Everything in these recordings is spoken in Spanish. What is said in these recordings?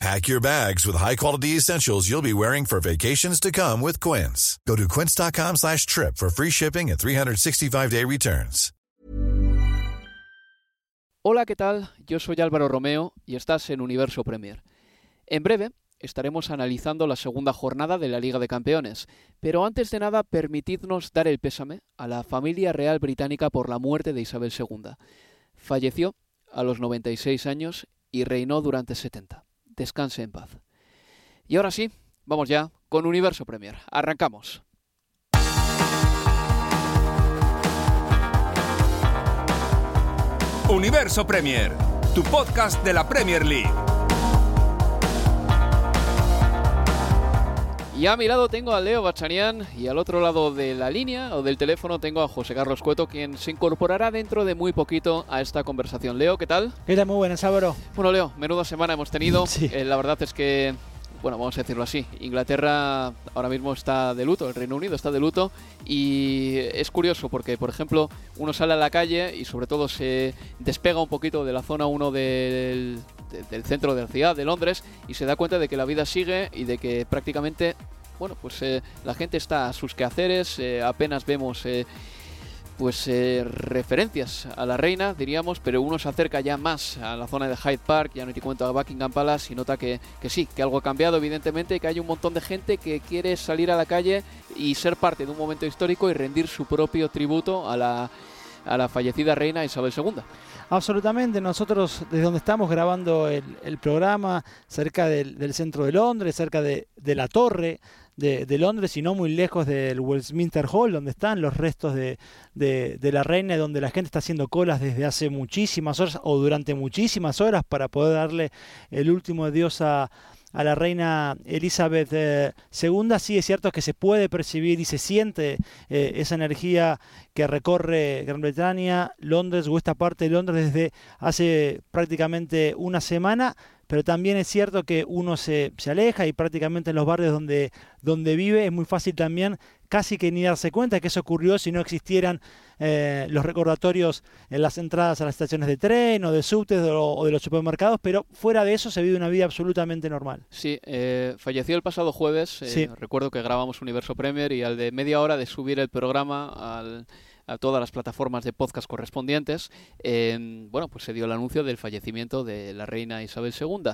Pack your bags with high-quality essentials you'll be wearing for vacations to come with Quince. Go to quince.com slash trip for free shipping and 365-day returns. Hola, ¿qué tal? Yo soy Álvaro Romeo y estás en Universo Premier. En breve estaremos analizando la segunda jornada de la Liga de Campeones, pero antes de nada permitidnos dar el pésame a la familia real británica por la muerte de Isabel II. Falleció a los 96 años y reinó durante 70. Descanse en paz. Y ahora sí, vamos ya con Universo Premier. Arrancamos. Universo Premier, tu podcast de la Premier League. Y a mi lado tengo a Leo Bachanian y al otro lado de la línea o del teléfono tengo a José Carlos Cueto, quien se incorporará dentro de muy poquito a esta conversación. Leo, ¿qué tal? ¿Qué tal? Muy buenas, Álvaro. Bueno, Leo, menuda semana hemos tenido. Sí. Eh, la verdad es que, bueno, vamos a decirlo así, Inglaterra ahora mismo está de luto, el Reino Unido está de luto y es curioso porque, por ejemplo, uno sale a la calle y sobre todo se despega un poquito de la zona 1 del, de- del centro de la ciudad de Londres y se da cuenta de que la vida sigue y de que prácticamente, bueno, pues eh, la gente está a sus quehaceres, eh, apenas vemos... eh, pues eh, referencias a la reina, diríamos, pero uno se acerca ya más a la zona de Hyde Park, ya no te cuento a Buckingham Palace y nota que, que sí, que algo ha cambiado evidentemente, que hay un montón de gente que quiere salir a la calle y ser parte de un momento histórico y rendir su propio tributo a la, a la fallecida reina Isabel II. Absolutamente, nosotros desde donde estamos grabando el, el programa, cerca del, del centro de Londres, cerca de, de la torre de, Londres y no muy lejos del Westminster Hall, donde están los restos de, de- la reina, donde la gente está haciendo colas desde hace muchísimas horas o durante muchísimas horas para poder darle el último adiós a, a la reina Elizabeth eh, II, sí es cierto que se puede percibir y se siente eh, esa energía que recorre Gran Bretaña, Londres o esta parte de Londres desde hace prácticamente una semana, pero también es cierto que uno se, se aleja y prácticamente en los barrios donde, donde vive es muy fácil también casi que ni darse cuenta que eso ocurrió si no existieran eh, los recordatorios en las entradas a las estaciones de tren o de subtes o, o de los supermercados, pero fuera de eso se vive una vida absolutamente normal. Sí, eh, falleció el pasado jueves. eh, Sí. Recuerdo que grabamos Universo Premier y al de media hora de subir el programa al- a todas las plataformas de podcast correspondientes, eh, bueno, pues se dio el anuncio del fallecimiento de la reina Isabel II.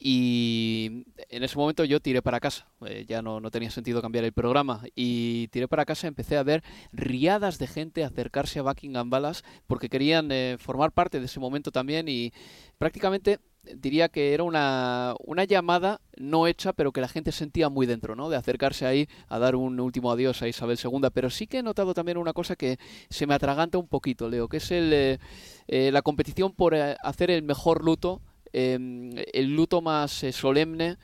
Y en ese momento yo tiré para casa, eh, ya no, no tenía sentido cambiar el programa, y tiré para casa, empecé a ver riadas de gente acercarse a Buckingham Palace porque querían eh, formar parte de ese momento también y prácticamente diría que era una, una llamada no hecha, pero que la gente sentía muy dentro, ¿no? De acercarse ahí a dar un último adiós a Isabel II. Pero sí que he notado también una cosa que se me atraganta un poquito, Leo, que es el, eh, eh, la competición por eh, hacer el mejor luto, eh, el luto más solemne,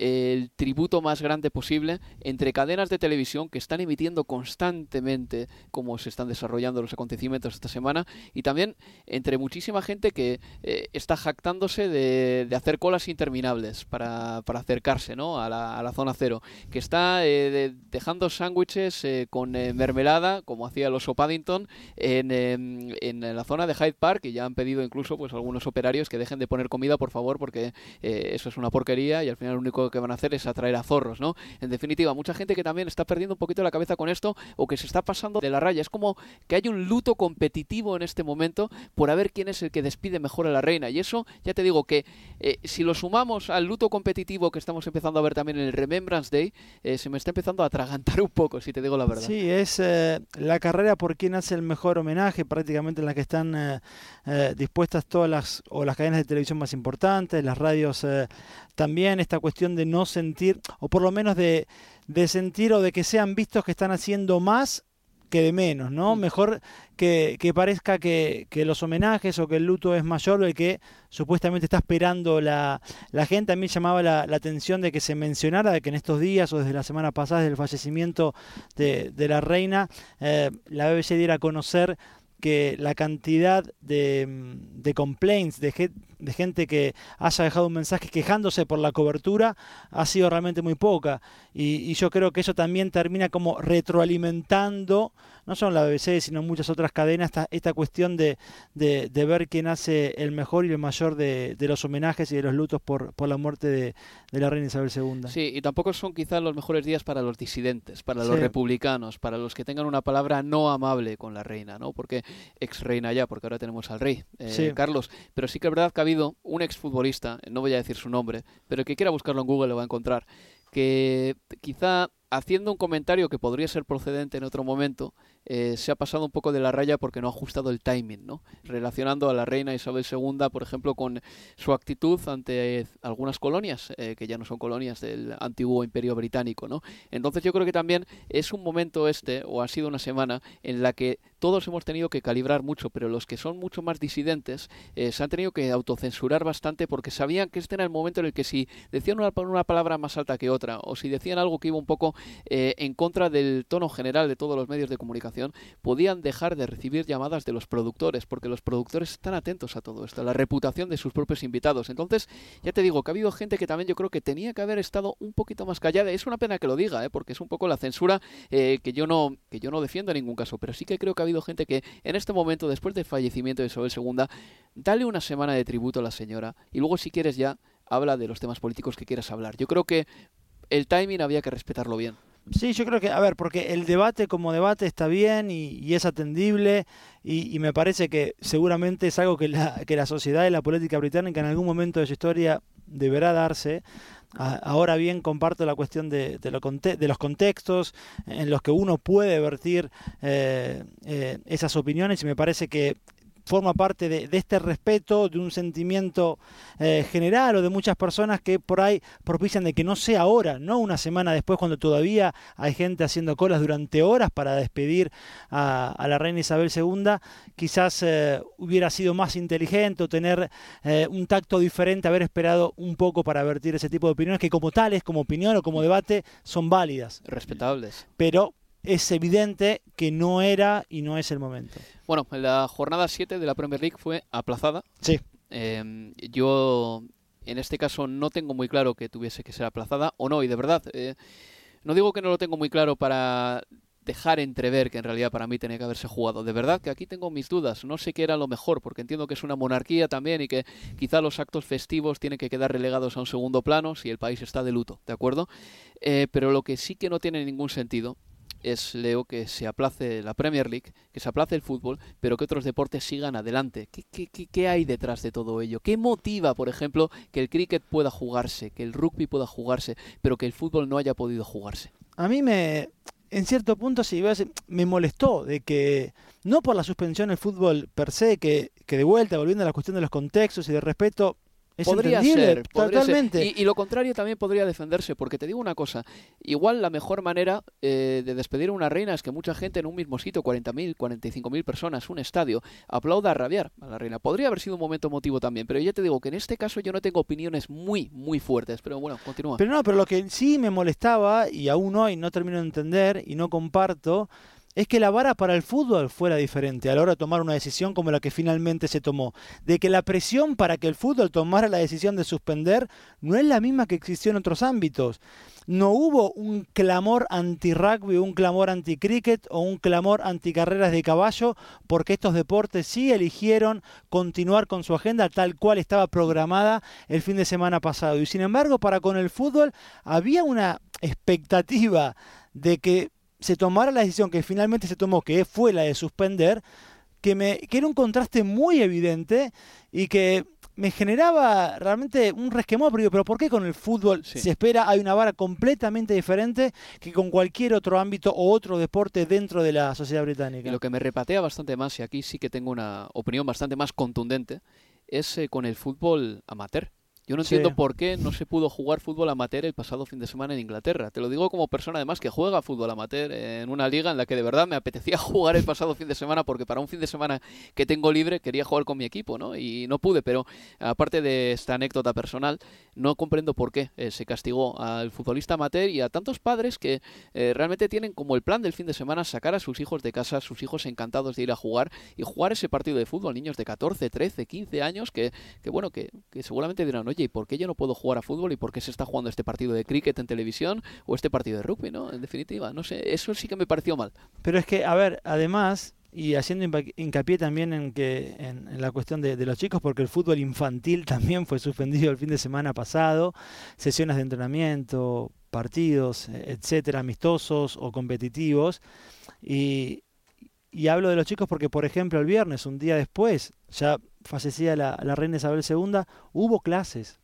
el tributo más grande posible entre cadenas de televisión que están emitiendo constantemente cómo se están desarrollando los acontecimientos esta semana y también entre muchísima gente que eh, está jactándose de, de hacer colas interminables para, para acercarse ¿no? a, la, a la zona cero, que está eh, de- dejando sándwiches eh, con eh, mermelada, como hacía el oso Paddington, en, em, en la zona de Hyde Park y ya han pedido incluso pues algunos operarios que dejen de poner comida, por favor, porque eh, eso es una porquería y al final lo único que van a hacer es atraer a zorros, ¿no? En definitiva, mucha gente que también está perdiendo un poquito la cabeza con esto o que se está pasando de la raya. Es como que hay un luto competitivo en este momento por a ver quién es el que despide mejor a la reina. Y eso, ya te digo que eh, si lo sumamos al luto competitivo que estamos empezando a ver también en el Remembrance Day, eh, se me está empezando a atragantar un poco, si te digo la verdad. Sí, es eh, la carrera por quién hace el mejor homenaje, prácticamente en la que están dispuestas todas las, o las cadenas de televisión más importantes, las radios también, esta cuestión de no sentir, o por lo menos de, de sentir o de que sean vistos que están haciendo más que de menos, ¿no? Mejor que, parezca que, los homenajes o que el luto es mayor el que supuestamente está esperando la, la gente. A mí llamaba la, atención de que se mencionara de que en estos días o desde la semana pasada, del fallecimiento de, de la reina, eh, la BBC diera a conocer que la cantidad de, mm, de complaints, de, de, gente que haya dejado un mensaje quejándose por la cobertura, ha sido realmente muy poca. Y, yo creo que eso también termina como retroalimentando, no solo la BBC, sino muchas otras cadenas, esta, esta cuestión de, de, ver quién hace el mejor y el mayor de, los homenajes y de los lutos por, por la muerte de, la reina Isabel II. Sí, y tampoco son quizás los mejores días para los disidentes, para los republicanos, para los que tengan una palabra no amable con la reina, ¿no? Porque ex reina ya, porque ahora tenemos al rey, eh, Carlos. Pero sí que es verdad que ha habido un exfutbolista, no voy a decir su nombre, pero que quiera buscarlo en Google lo va a encontrar, que quizá haciendo un comentario que podría ser procedente en otro momento, eh, se ha pasado un poco de la raya porque no ha ajustado el timing, ¿no? Relacionando a la reina Isabel II, por ejemplo, con su actitud ante algunas colonias, eh, que ya no son colonias del antiguo imperio británico, ¿no? Entonces yo creo que también es un momento este, o ha sido una semana, en la que todos hemos tenido que calibrar mucho, pero los que son mucho más disidentes eh, se han tenido que autocensurar bastante porque sabían que este era el momento en el que si decían una, una palabra más alta que otra, o si decían algo que iba un poco en contra del tono general de todos los medios de comunicación, podían dejar de recibir llamadas de los productores, porque los productores están atentos a todo esto, a la reputación de sus propios invitados. Entonces, ya te digo que ha habido gente que también yo creo que tenía que haber estado un poquito más callada. Es una pena que lo diga, ¿eh? porque es un poco la censura eh, que yo no que yo no defiendo en ningún caso, pero sí que creo que ha habido gente que en este momento, después del fallecimiento de Isabel II, dale una semana de tributo a la señora y luego si quieres ya habla de los temas políticos que quieras hablar. Yo creo que el timing había que respetarlo bien. Sí, yo creo que, a ver, porque el debate como debate está bien y, es atendible y, me parece que seguramente es algo que la, que la sociedad y la política británica en algún momento de su historia deberá darse. ahora bien, comparto la cuestión de, los contextos en los que uno puede vertir eh, eh, esas opiniones y me parece que forma parte de, este respeto, de un sentimiento eh, general o de muchas personas que por ahí propician de que no sea ahora, no una semana después cuando todavía hay gente haciendo colas durante horas para despedir a, la reina Isabel II, quizás eh, hubiera sido más inteligente o tener eh, un tacto diferente, haber esperado un poco para vertir ese tipo de opiniones que como tales, como opinión o como debate, son válidas. Respetables. Pero es evidente que no era y no es el momento. Bueno, la jornada 7 de la Premier League fue aplazada. Sí. Em, yo en este caso no tengo muy claro que tuviese que ser aplazada o no, y de verdad, eh, no digo que no lo tengo muy claro para dejar entrever que en realidad para mí tenía que haberse jugado. De verdad que aquí tengo mis dudas. No sé qué era lo mejor, porque entiendo que es una monarquía también y que quizá los actos festivos tienen que quedar relegados a un segundo plano si el país está de luto, ¿de acuerdo? Eh, pero lo que sí que no tiene ningún sentido es, Leo, que se aplace la Premier League, que se aplace el fútbol, pero que otros deportes sigan adelante. ¿Qué, qué, qué, hay detrás de todo ello? ¿Qué motiva, por ejemplo, que el cricket pueda jugarse, que el rugby pueda jugarse, pero que el fútbol no haya podido jugarse? A mí me, en cierto punto, si me molestó de que, no por la suspensión del fútbol per se, que, que de vuelta, volviendo a la cuestión de los contextos y de respeto, podría ser, totalmente. Y, lo contrario también podría defenderse, porque te digo una cosa, igual la mejor manera eh, de despedir a una reina es que mucha gente en un mismo sitio, 40.000, 45.000 personas, un estadio, aplauda a rabiar a la reina. Podría haber sido un momento emotivo también, pero ya te digo que en este caso yo no tengo opiniones muy, muy fuertes, pero bueno, continúa. Pero no, pero lo que sí me molestaba, y aún hoy no termino de entender y no comparto, es que la vara para el fútbol fuera diferente a la hora de tomar una decisión como la que finalmente se tomó. De que la presión para que el fútbol tomara la decisión de suspender no es la misma que existió en otros ámbitos. No hubo un clamor anti-rugby, un clamor anti-cricket o un clamor anti-carreras de caballo porque estos deportes sí eligieron continuar con su agenda tal cual estaba programada el fin de semana pasado. Y sin embargo, para con el fútbol había una expectativa de que se tomara la decisión que finalmente se tomó, que fue la de suspender, que, me, que era un contraste muy evidente y que me generaba realmente un resquemor, pero, pero ¿por qué con el fútbol se espera? Hay una vara completamente diferente que con cualquier otro ámbito o otro deporte dentro de la sociedad británica. Y lo que me repatea bastante más, y aquí sí que tengo una opinión bastante más contundente, es eh, con el fútbol amateur. Yo no entiendo por qué no se pudo jugar fútbol amateur el pasado fin de semana en Inglaterra. Te lo digo como persona además que juega fútbol amateur en una liga en la que de verdad me apetecía jugar el pasado fin de semana porque para un fin de semana que tengo libre quería jugar con mi equipo, ¿no? Y no pude, pero aparte de esta anécdota personal, no comprendo por qué eh, se castigó al futbolista amateur y a tantos padres que eh, realmente tienen como el plan del fin de semana sacar a sus hijos de casa, sus hijos encantados de ir a jugar y jugar ese partido de fútbol, niños de 14, 13, 15 años que, que bueno, que, que seguramente dirán, oye, ¿y por qué yo no puedo jugar a fútbol y por qué se está jugando este partido de cricket en televisión o este partido de rugby, ¿no? En definitiva, no sé, eso sí que me pareció mal. Pero es que, a ver, además, y haciendo hincapié también en que en, la cuestión de, los chicos porque el fútbol infantil también fue suspendido el fin de semana pasado sesiones de entrenamiento partidos etcétera amistosos o competitivos y, y hablo de los chicos porque por ejemplo el viernes un día después ya fallecía la, la reina Isabel II hubo clases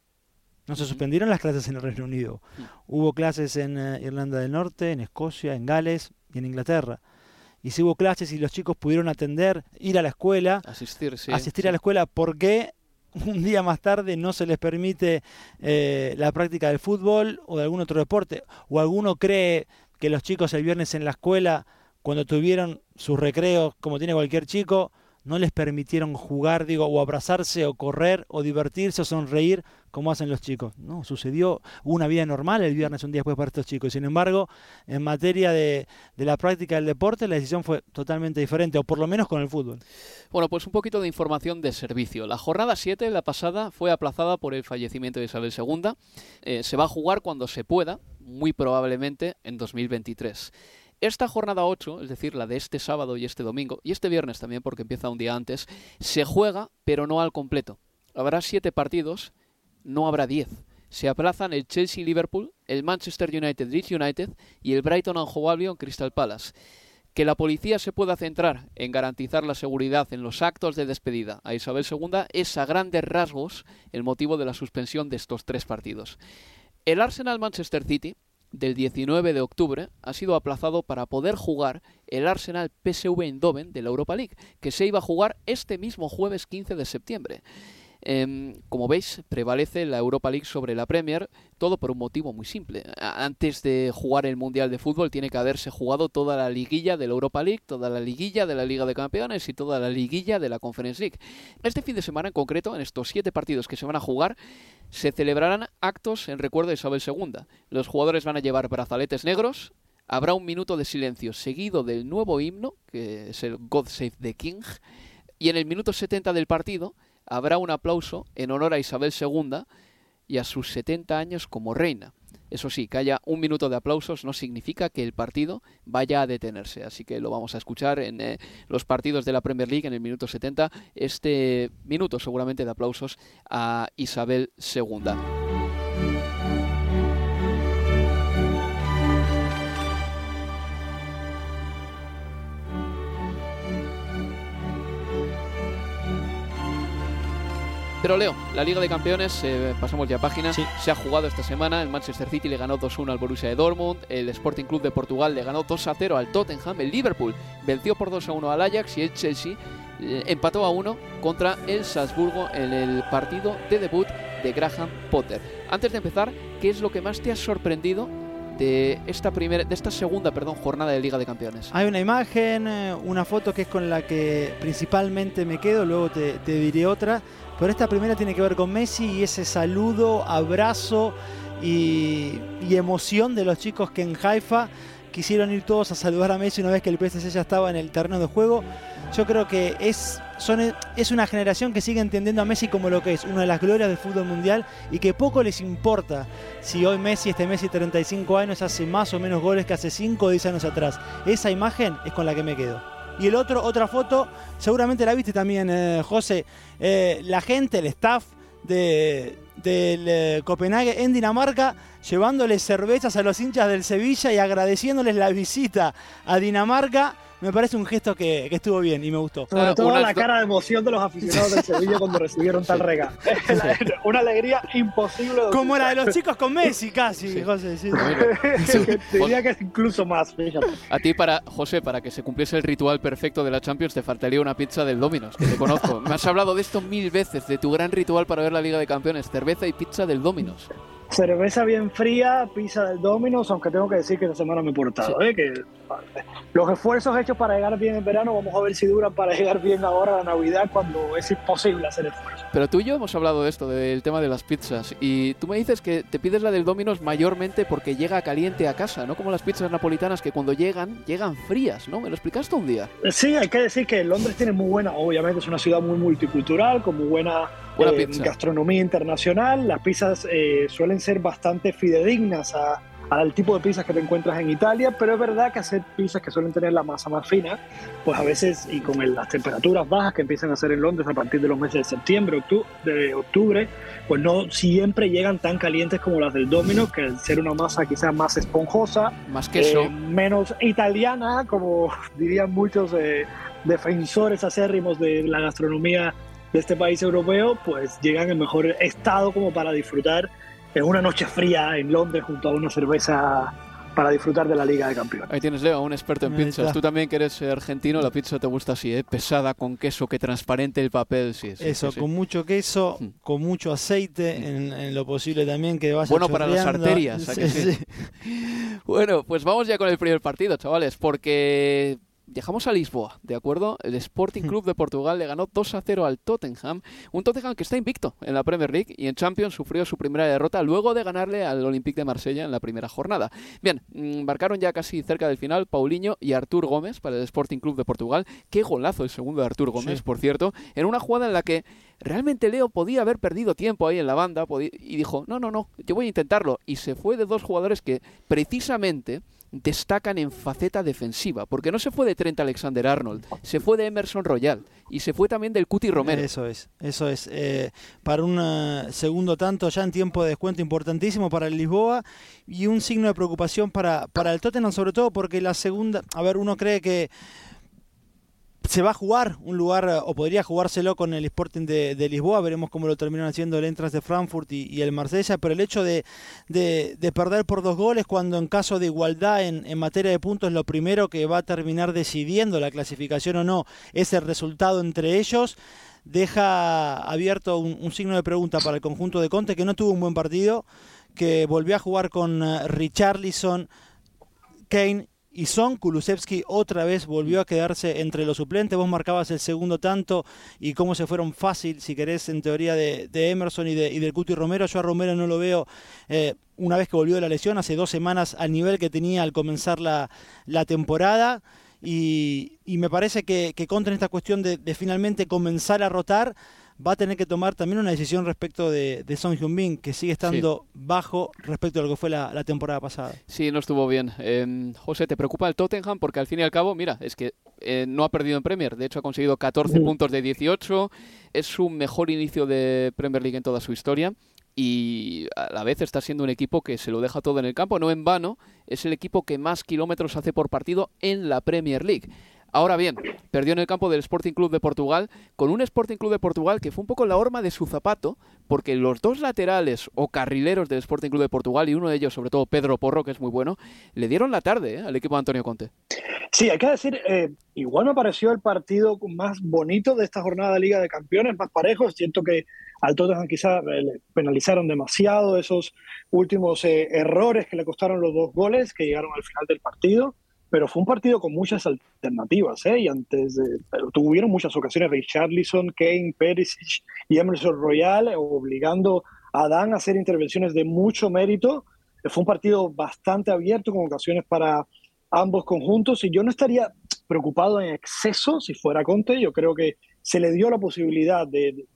no se suspendieron las clases en el Reino Unido. Mm. Hubo clases en eh, Irlanda del Norte, en Escocia, en Gales y en Inglaterra. Y si hubo clases y los chicos pudieron atender, ir a la escuela, asistir, asistir a la escuela, ¿por qué un día más tarde no se les permite eh, la práctica del fútbol o de algún otro deporte? ¿O alguno cree que los chicos el viernes en la escuela, cuando tuvieron sus recreos, como tiene cualquier chico, no les permitieron jugar, digo, o abrazarse, o correr, o divertirse, o sonreír, como hacen los chicos. No, sucedió una vida normal el viernes, un día después para estos chicos. Sin embargo, en materia de, la práctica del deporte, la decisión fue totalmente diferente, o por lo menos con el fútbol. Bueno, pues un poquito de información de servicio. La jornada 7, la pasada, fue aplazada por el fallecimiento de Isabel II. Eh, se va a jugar cuando se pueda, muy probablemente en 2023. Esta jornada 8, es decir, la de este sábado y este domingo, y este viernes también porque empieza un día antes, se juega pero no al completo. Habrá siete partidos, no habrá diez. Se aplazan el Chelsea-Liverpool, el Manchester United-Leeds United y el Brighton Hove Albion Crystal Palace. Que la policía se pueda centrar en garantizar la seguridad en los actos de despedida a Isabel II es a grandes rasgos el motivo de la suspensión de estos tres partidos. El Arsenal Manchester City del 19 de octubre ha sido aplazado para poder jugar el Arsenal PSV Eindhoven de la Europa League, que se iba a jugar este mismo jueves 15 de septiembre. Em, como veis, prevalece la Europa League sobre la Premier, todo por un motivo muy simple. Antes de jugar el Mundial de Fútbol tiene que haberse jugado toda la liguilla de la Europa League, toda la liguilla de la Liga de Campeones y toda la liguilla de la Conference League. Este fin de semana en concreto, en estos siete partidos que se van a jugar, se celebrarán actos en recuerdo de Isabel II. Los jugadores van a llevar brazaletes negros, habrá un minuto de silencio seguido del nuevo himno, que es el God Save the King, y en el minuto 70 del partido habrá un aplauso en honor a Isabel II y a sus 70 años como reina. Eso sí, que haya un minuto de aplausos no significa que el partido vaya a detenerse. Así que lo vamos a escuchar en eh, los partidos de la Premier League en el minuto 70. Este minuto seguramente de aplausos a Isabel II. Pero Leo, la Liga de Campeones, eh, pasamos ya página, se ha jugado esta semana. El Manchester City le ganó 2-1 al Borussia de Dortmund. El Sporting Club de Portugal le ganó 2-0 al Tottenham. El Liverpool venció por 2-1 al Ajax y el Chelsea eh, empató a 1 contra el Salzburgo en el partido de debut de Graham Potter. Antes de empezar, ¿qué es lo que más te ha sorprendido de esta primera de esta segunda perdón jornada de Liga de Campeones hay una imagen eh, una foto que es con la que principalmente me quedo luego te, te diré otra pero esta primera tiene que ver con Messi y ese saludo, abrazo y, emoción de los chicos que en Haifa quisieron ir todos a saludar a Messi una vez que el PSG ya estaba en el terreno de juego. Yo creo que es, son, es una generación que sigue entendiendo a Messi como lo que es, una de las glorias del fútbol mundial y que poco les importa si hoy Messi, este Messi 35 años, hace más o menos goles que hace 5 o 10 años atrás. Esa imagen es con la que me quedo. Y el otro, otra foto, seguramente la viste también, eh, José, eh, la gente, el staff de, del eh, Copenhague en Dinamarca, llevándoles cervezas a los hinchas del Sevilla y agradeciéndoles la visita a Dinamarca me parece un gesto que, estuvo bien y me gustó. Sobre todo la cara de emoción de los aficionados del Sevilla cuando recibieron tal regalo. Una alegría imposible. Como la de los chicos con Messi, casi, José. Diría que es incluso más. A ti, para José, para que se cumpliese el ritual perfecto de la Champions, te faltaría una pizza del Dominos, que te conozco. Me has hablado de esto mil veces, de tu gran ritual para ver la Liga de Campeones, cerveza y pizza del Dominos. Cerveza bien fría, pizza del Domino's, aunque tengo que decir que esta semana me he portado. ¿eh? Que los esfuerzos hechos para llegar bien en verano, vamos a ver si duran para llegar bien ahora a la Navidad, cuando es imposible hacer esfuerzo. Pero tú y yo hemos hablado de esto, del tema de las pizzas, y tú me dices que te pides la del Domino's mayormente porque llega caliente a casa, no como las pizzas napolitanas que cuando llegan, llegan frías, ¿no? ¿Me lo explicaste un día? Sí, hay que decir que Londres tiene muy buena, obviamente es una ciudad muy multicultural, con muy buena eh, gastronomía internacional. Las pizzas eh, suelen ser bastante fidedignas al tipo de pizzas que te encuentras en Italia, pero es verdad que hacer pizzas que suelen tener la masa más fina, pues a veces, y con las temperaturas bajas que empiezan a hacer en Londres a partir de los meses de septiembre, de octubre, pues no siempre llegan tan calientes como las del Domino, que al ser una masa quizás más esponjosa, más queso, eh, menos italiana, como dirían muchos defensores acérrimos de la gastronomía de este país europeo, pues llegan en mejor estado como para disfrutar en una noche fría en Londres junto a una cerveza para disfrutar de la Liga de Campeones. Ahí tienes, Leo, un experto en pizzas. Tú también que eres argentino, la pizza te gusta así, ¿eh? pesada, con queso, que transparente el papel. Sí, Eso, con mucho queso, mm. con mucho aceite, mm. en, lo posible también que vaya Bueno para las arterias. bueno, pues vamos ya con el primer partido, chavales, porque Viajamos a Lisboa, ¿de acuerdo? El Sporting Club de Portugal le ganó 2 a 0 al Tottenham, un Tottenham que está invicto en la Premier League y en Champions sufrió su primera derrota luego de ganarle al Olympique de Marsella en la primera jornada. Bien, mm, marcaron ya casi cerca del final Paulinho y Artur Gómez para el Sporting Club de Portugal. Qué golazo el segundo de Artur Gómez, por cierto, en una jugada en la que realmente Leo podía haber perdido tiempo ahí en la banda y dijo, no, no, no, yo voy a intentarlo. Y se fue de dos jugadores que precisamente destacan en faceta defensiva, porque no se fue de Trent Alexander Arnold, se fue de Emerson Royal y se fue también del Cuti Romero. Eso es, eso es. Eh, para un eh, segundo tanto ya en tiempo de descuento importantísimo para el Lisboa y un signo de preocupación para, para el Tottenham, sobre todo porque la segunda, a ver, uno cree que se va a jugar un lugar, o podría jugárselo con el Sporting de, Lisboa, veremos cómo lo terminan haciendo el Entras de Frankfurt y, el Marsella, pero el hecho de, perder por dos goles cuando en caso de igualdad en, materia de puntos lo primero que va a terminar decidiendo la clasificación o no es el resultado entre ellos, deja abierto un, signo de pregunta para el conjunto de Conte que no tuvo un buen partido, que volvió a jugar con uh, Richarlison, Kane y Son Kulusevski otra vez volvió a quedarse entre los suplentes. Vos marcabas el segundo tanto y cómo se fueron fácil, si querés, en teoría de, Emerson y, de, y del Cuti Romero. Yo a Romero no lo veo eh, una vez que volvió de la lesión, hace dos semanas al nivel que tenía al comenzar la, temporada. Y, me parece que, contra esta cuestión de, de finalmente comenzar a rotar, va a tener que tomar también una decisión respecto de, de Song Hyun-bin, que sigue estando bajo respecto a lo que fue la, temporada pasada. Sí, no estuvo bien. Em, José, ¿te preocupa el Tottenham? Porque al fin y al cabo, mira, es que eh, no ha perdido en Premier. De hecho, ha conseguido 14 puntos de 18. Es su mejor inicio de Premier League en toda su historia y a la vez está siendo un equipo que se lo deja todo en el campo, no en vano, es el equipo que más kilómetros hace por partido en la Premier League. Ahora bien, perdió en el campo del Sporting Club de Portugal, con un Sporting Club de Portugal que fue un poco la horma de su zapato, porque los dos laterales o carrileros del Sporting Club de Portugal, y uno de ellos, sobre todo Pedro Porro, que es muy bueno, le dieron la tarde ¿eh? al equipo de Antonio Conte. Sí, hay que decir, eh, igual me pareció el partido más bonito de esta jornada de Liga de Campeones, más parejo. Siento que al Tottenham quizás eh, le penalizaron demasiado esos últimos errores que le costaron los dos goles que llegaron al final del partido pero fue un partido con muchas alternativas, ¿eh? Y antes de, tuvieron muchas ocasiones Richarlison, Kane, Perisic y Emerson Royal obligando a Dan a hacer intervenciones de mucho mérito. Fue un partido bastante abierto con ocasiones para ambos conjuntos y yo no estaría preocupado en exceso si fuera Conte. Yo creo que se le dio la posibilidad de,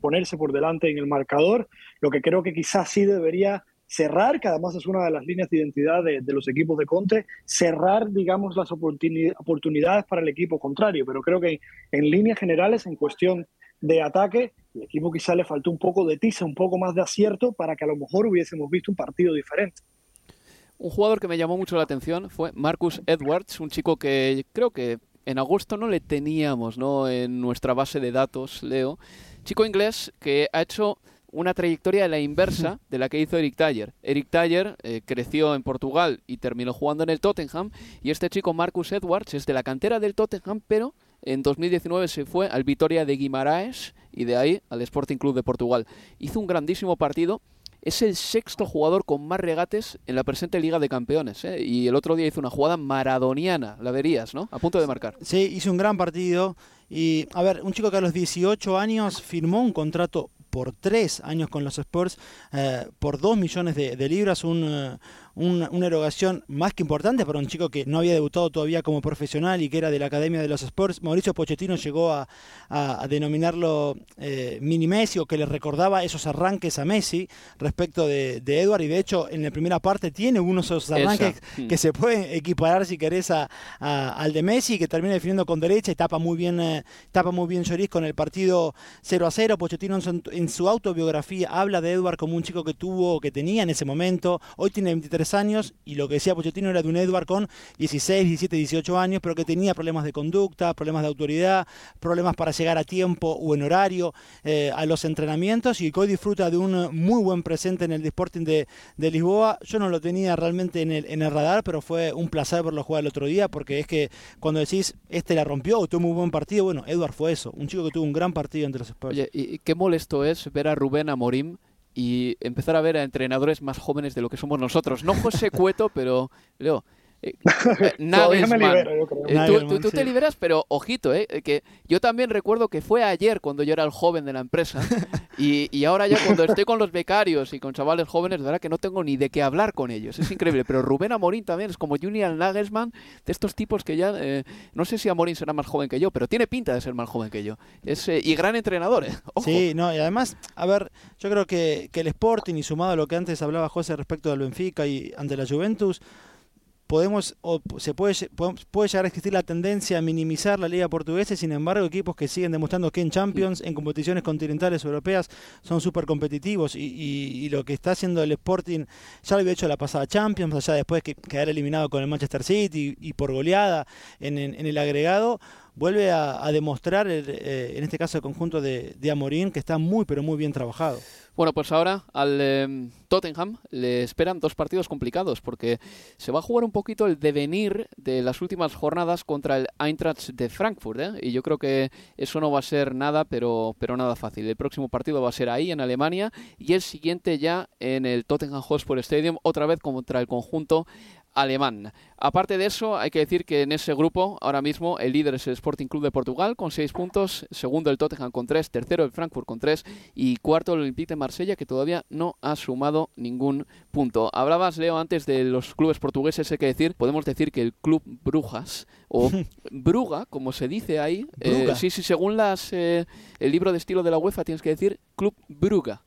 ponerse por delante en el marcador, lo que creo que quizás sí debería cerrar, que además es una de las líneas de identidad de, los equipos de Conte, cerrar, digamos, las oportunidades para el equipo contrario. Pero creo que en líneas generales, en cuestión de ataque, el equipo quizá le faltó un poco de tiza, un poco más de acierto para que a lo mejor hubiésemos visto un partido diferente. Un jugador que me llamó mucho la atención fue Marcus Edwards, un chico que creo que en agosto no le teníamos ¿no? en nuestra base de datos, Leo. Chico inglés que ha hecho una trayectoria de la inversa de la que hizo Eric Taylor. Eric Taylor eh, creció en Portugal y terminó jugando en el Tottenham y este chico Marcus Edwards es de la cantera del Tottenham, pero en 2019 se fue al Vitoria de Guimaraes y de ahí al Sporting Club de Portugal. Hizo un grandísimo partido es el sexto jugador con más regates en la presente Liga de Campeones. ¿eh? Y el otro día hizo una jugada maradoniana, la verías, ¿no? A punto de marcar. Sí, hizo un gran partido. Y, a ver, un chico que a los 18 años firmó un contrato por tres años con los Spurs, eh, por dos millones de, libras, un, una erogación más que importante para un chico que no había debutado todavía como profesional y que era de la Academia de los Sports. Mauricio Pochettino llegó a, denominarlo eh, mini Messi o que le recordaba esos arranques a Messi respecto de, Edward y de hecho en la primera parte tiene unos de esos arranques mm. que se pueden equiparar si querés a, al de Messi que termina definiendo con derecha y tapa muy bien eh, tapa muy bien Lloris con el partido 0 a 0. Pochettino en su, en su autobiografía habla de Edward como un chico que tuvo, que tenía en ese momento. Hoy tiene 23 años y lo que decía Pochettino era de un Edward con 16, 17, 18 años, pero que tenía problemas de conducta, problemas de autoridad, problemas para llegar a tiempo o en horario eh, a los entrenamientos y que hoy disfruta de un muy buen presente en el Sporting de, Lisboa. Yo no lo tenía realmente en el, en el radar, pero fue un placer verlo jugar el otro día porque es que cuando decís este la rompió o tuvo muy buen partido, bueno, Edward fue eso, un chico que tuvo un gran partido entre los Spurs. Y qué molesto es ver a Rubén Amorim y empezar a ver a entrenadores más jóvenes de lo que somos nosotros. No José Cueto, pero Leo, eh, eh, tú, te liberas, pero ojito, eh, que yo también recuerdo que fue ayer cuando yo era el joven de la empresa y, ahora ya cuando estoy con los becarios y con chavales jóvenes, de verdad que no tengo ni de qué hablar con ellos. Es increíble. Pero Rubén Amorín también es como Junior Nagelsmann, de estos tipos que ya, no sé si Amorín será más joven que yo, pero tiene pinta de ser más joven que yo. Es, y gran entrenador. Sí, no, y además, a ver, yo creo que, que el Sporting y sumado a lo que antes hablaba José respecto del Benfica y ante la Juventus, podemos o se puede, puede llegar a existir la tendencia a minimizar la liga portuguesa, sin embargo equipos que siguen demostrando que en Champions, en competiciones continentales europeas, son súper competitivos y, lo que está haciendo el Sporting, ya lo había hecho la pasada Champions, allá después que quedar eliminado con el Manchester City y, por goleada en, en el agregado, vuelve a, demostrar, eh, en este caso el conjunto de, de, Amorín, que está muy, pero muy bien trabajado. Bueno, pues ahora al em, Tottenham le esperan dos partidos complicados porque se va a jugar un poquito el devenir de las últimas jornadas contra el Eintracht de Frankfurt. ¿eh? Y yo creo que eso no va a ser nada, pero, pero nada fácil. El próximo partido va a ser ahí, en Alemania, y el siguiente ya en el Tottenham Hotspur Stadium, otra vez contra el conjunto alemán. Aparte de eso, hay que decir que en ese grupo, ahora mismo, el líder es el Sporting Club de Portugal con seis puntos, segundo el Tottenham con tres, tercero el Frankfurt con tres y cuarto el Olympique de Marsella que todavía no ha sumado ningún punto. Hablabas, Leo, antes de los clubes portugueses, hay que decir, podemos decir que el Club Brujas o Bruga, como se dice ahí, eh, sí, sí, según las, eh, el libro de estilo de la UEFA tienes que decir Club Bruga.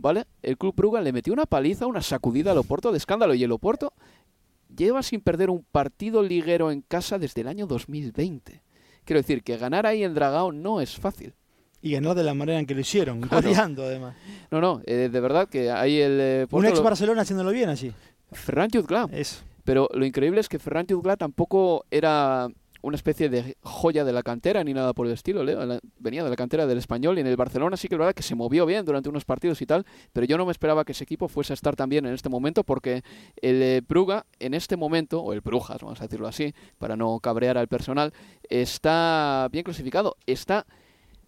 ¿Vale? El Club Bruga le metió una paliza, una sacudida al Oporto de escándalo y el Oporto lleva sin perder un partido liguero en casa desde el año 2020. Quiero decir que ganar ahí en Dragao no es fácil. Y ganó de la manera en que lo hicieron, claro. además. No, no, eh, de verdad que hay el... Eh, un ex Barcelona haciéndolo bien allí. Ferran Jutgla. Eso. Pero lo increíble es que Ferran Jutgla tampoco era una especie de joya de la cantera ni nada por el estilo. Venía de la cantera del español y en el Barcelona sí que es verdad que se movió bien durante unos partidos y tal, pero yo no me esperaba que ese equipo fuese a estar tan bien en este momento porque el eh, Bruga en este momento, o el Brujas, vamos a decirlo así, para no cabrear al personal, está bien clasificado, está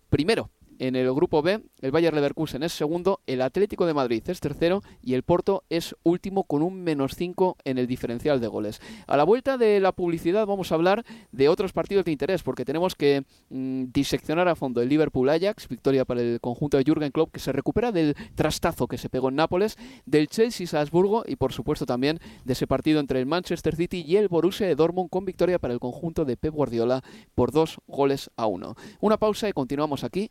primero En el grupo B, el Bayer Leverkusen es segundo, el Atlético de Madrid es tercero y el Porto es último con un menos 5 en el diferencial de goles. A la vuelta de la publicidad vamos a hablar de otros partidos de interés porque tenemos que mm, diseccionar a fondo el Liverpool-Ajax, victoria para el conjunto de Jürgen Klopp que se recupera del trastazo que se pegó en Nápoles, del Chelsea-Salzburgo y por supuesto también de ese partido entre el Manchester City y el Borussia de Dortmund con victoria para el conjunto de Pep Guardiola por dos goles a uno. Una pausa y continuamos aquí